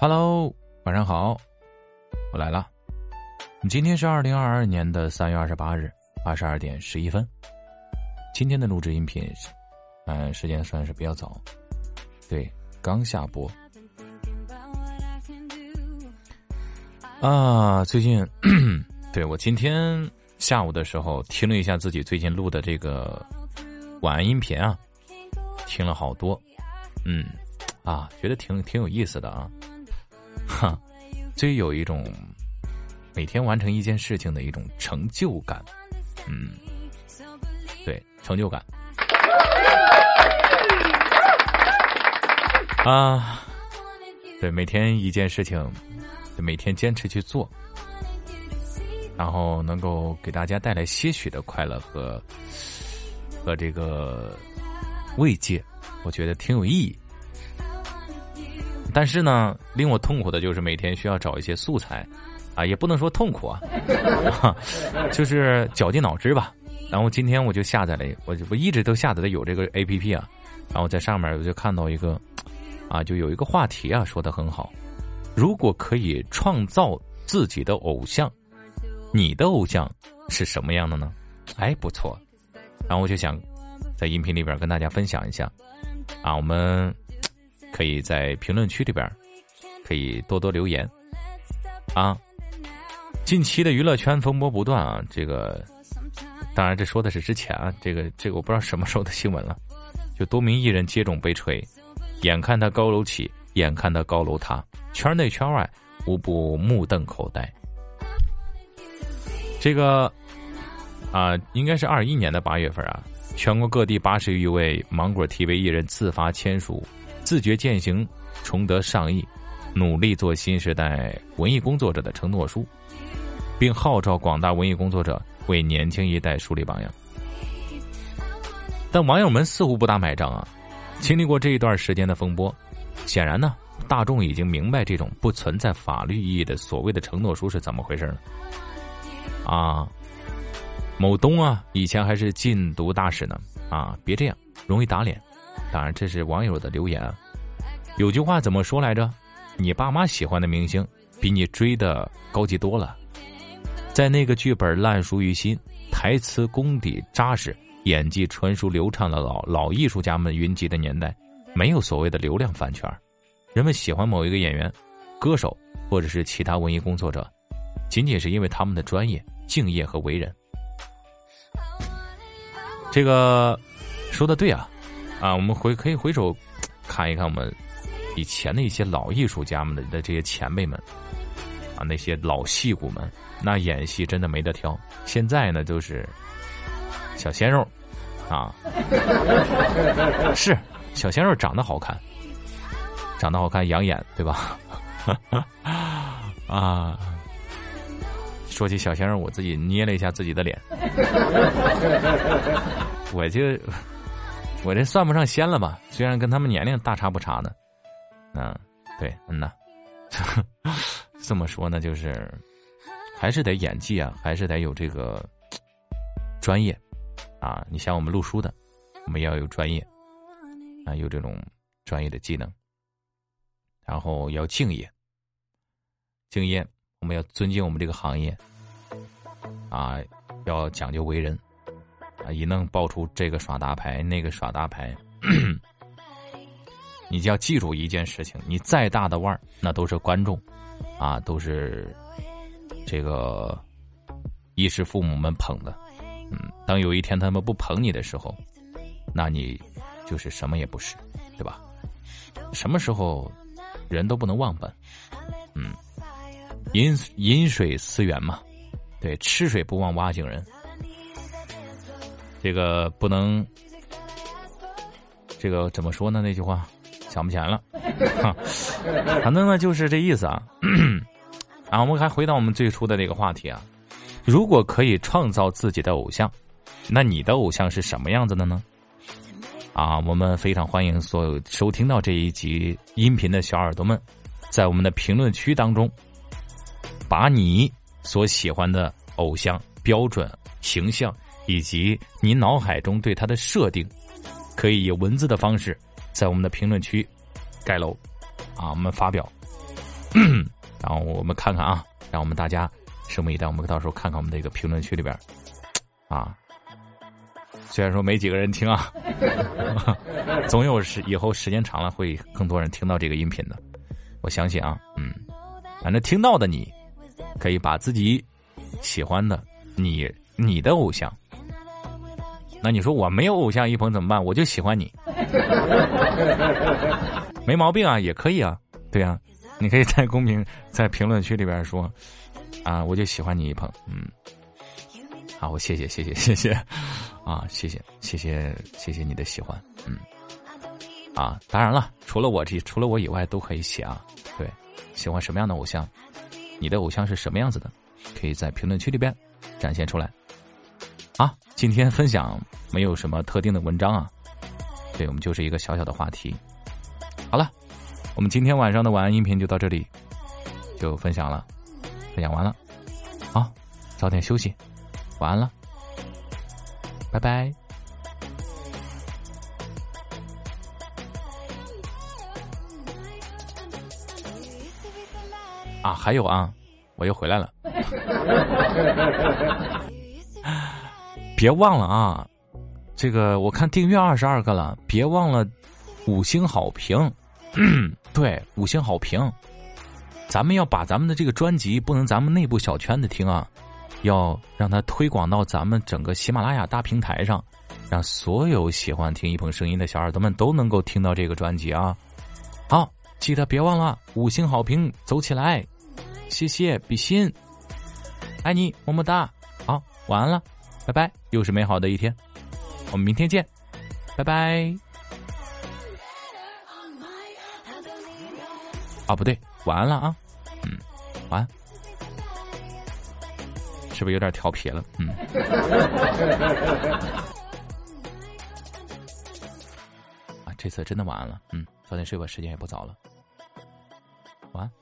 Hello，晚上好，我来了。今天是二零二二年的三月二十八日二十二点十一分。今天的录制音频，嗯，时间算是比较早，对，刚下播。啊，最近，对我今天下午的时候听了一下自己最近录的这个晚安音频啊，听了好多，嗯，啊，觉得挺挺有意思的啊。哈，最有一种每天完成一件事情的一种成就感，嗯，对，成就感啊，对，每天一件事情，每天坚持去做，然后能够给大家带来些许的快乐和和这个慰藉，我觉得挺有意义。但是呢，令我痛苦的就是每天需要找一些素材，啊，也不能说痛苦啊，就是绞尽脑汁吧。然后今天我就下载了，我我一直都下载的有这个 A P P 啊，然后在上面我就看到一个，啊，就有一个话题啊，说的很好。如果可以创造自己的偶像，你的偶像是什么样的呢？哎，不错。然后我就想在音频里边跟大家分享一下，啊，我们。可以在评论区里边，可以多多留言，啊！近期的娱乐圈风波不断啊，这个当然这说的是之前啊，这个这个我不知道什么时候的新闻了，就多名艺人接踵被锤，眼看他高楼起，眼看他高楼塌，圈内圈外无不目瞪口呆。这个啊，应该是二一年的八月份啊，全国各地八十余位芒果 TV 艺人自发签署。自觉践行，崇德尚义，努力做新时代文艺工作者的承诺书，并号召广大文艺工作者为年轻一代树立榜样。但网友们似乎不大买账啊！经历过这一段时间的风波，显然呢，大众已经明白这种不存在法律意义的所谓的承诺书是怎么回事了。啊，某东啊，以前还是禁毒大使呢，啊，别这样，容易打脸。当然，这是网友的留言啊。有句话怎么说来着？你爸妈喜欢的明星，比你追的高级多了。在那个剧本烂熟于心、台词功底扎实、演技纯熟流畅的老老艺术家们云集的年代，没有所谓的流量饭圈。人们喜欢某一个演员、歌手或者是其他文艺工作者，仅仅是因为他们的专业、敬业和为人。这个说的对啊。啊，我们回可以回首看一看我们以前的一些老艺术家们的的这些前辈们啊，那些老戏骨们，那演戏真的没得挑。现在呢，就是小鲜肉啊，是小鲜肉长得好看，长得好看养眼，对吧？啊，说起小鲜肉，我自己捏了一下自己的脸，我就。我这算不上仙了吧？虽然跟他们年龄大差不差的，嗯，对，嗯呐，这么说呢，就是还是得演技啊，还是得有这个专业啊。你像我们录书的，我们要有专业啊，有这种专业的技能，然后要敬业，敬业，我们要尊敬我们这个行业啊，要讲究为人。啊，一弄爆出这个耍大牌，那个耍大牌，你就要记住一件事情：你再大的腕儿，那都是观众，啊，都是这个衣食父母们捧的。嗯，当有一天他们不捧你的时候，那你就是什么也不是，对吧？什么时候人都不能忘本。嗯，饮饮水思源嘛，对，吃水不忘挖井人。这个不能，这个怎么说呢？那句话想不起来了，反正呢就是这意思啊。啊，我们还回到我们最初的这个话题啊，如果可以创造自己的偶像，那你的偶像是什么样子的呢？啊，我们非常欢迎所有收听到这一集音频的小耳朵们，在我们的评论区当中，把你所喜欢的偶像标准形象。以及你脑海中对他的设定，可以以文字的方式，在我们的评论区盖楼，啊，我们发表，然后我们看看啊，让我们大家拭目以待。我们到时候看看我们这个评论区里边，啊，虽然说没几个人听啊，总有时以后时间长了会更多人听到这个音频的。我相信啊，嗯，反正听到的你，可以把自己喜欢的你你的偶像。那你说我没有偶像一鹏怎么办？我就喜欢你，没毛病啊，也可以啊，对啊，你可以在公屏在评论区里边说，啊，我就喜欢你一鹏，嗯，好，我谢谢谢谢谢谢，啊，谢谢谢谢谢谢你的喜欢，嗯，啊，当然了，除了我这除了我以外都可以写啊，对，喜欢什么样的偶像，你的偶像是什么样子的，可以在评论区里边展现出来。啊，今天分享没有什么特定的文章啊，对我们就是一个小小的话题。好了，我们今天晚上的晚安音频就到这里，就分享了，分享完了，好，早点休息，晚安了，拜拜。啊，还有啊，我又回来了。别忘了啊，这个我看订阅二十二个了，别忘了五星好评。对，五星好评，咱们要把咱们的这个专辑不能咱们内部小圈子听啊，要让它推广到咱们整个喜马拉雅大平台上，让所有喜欢听一鹏声音的小耳朵们都能够听到这个专辑啊。好，记得别忘了五星好评，走起来！谢谢比心，爱你么么哒。好，晚安了。拜拜，又是美好的一天，我们明天见，拜拜。啊，不对，晚安了啊，嗯，晚安，是不是有点调皮了？嗯，啊，这次真的晚安了，嗯，早点睡吧，时间也不早了，晚安。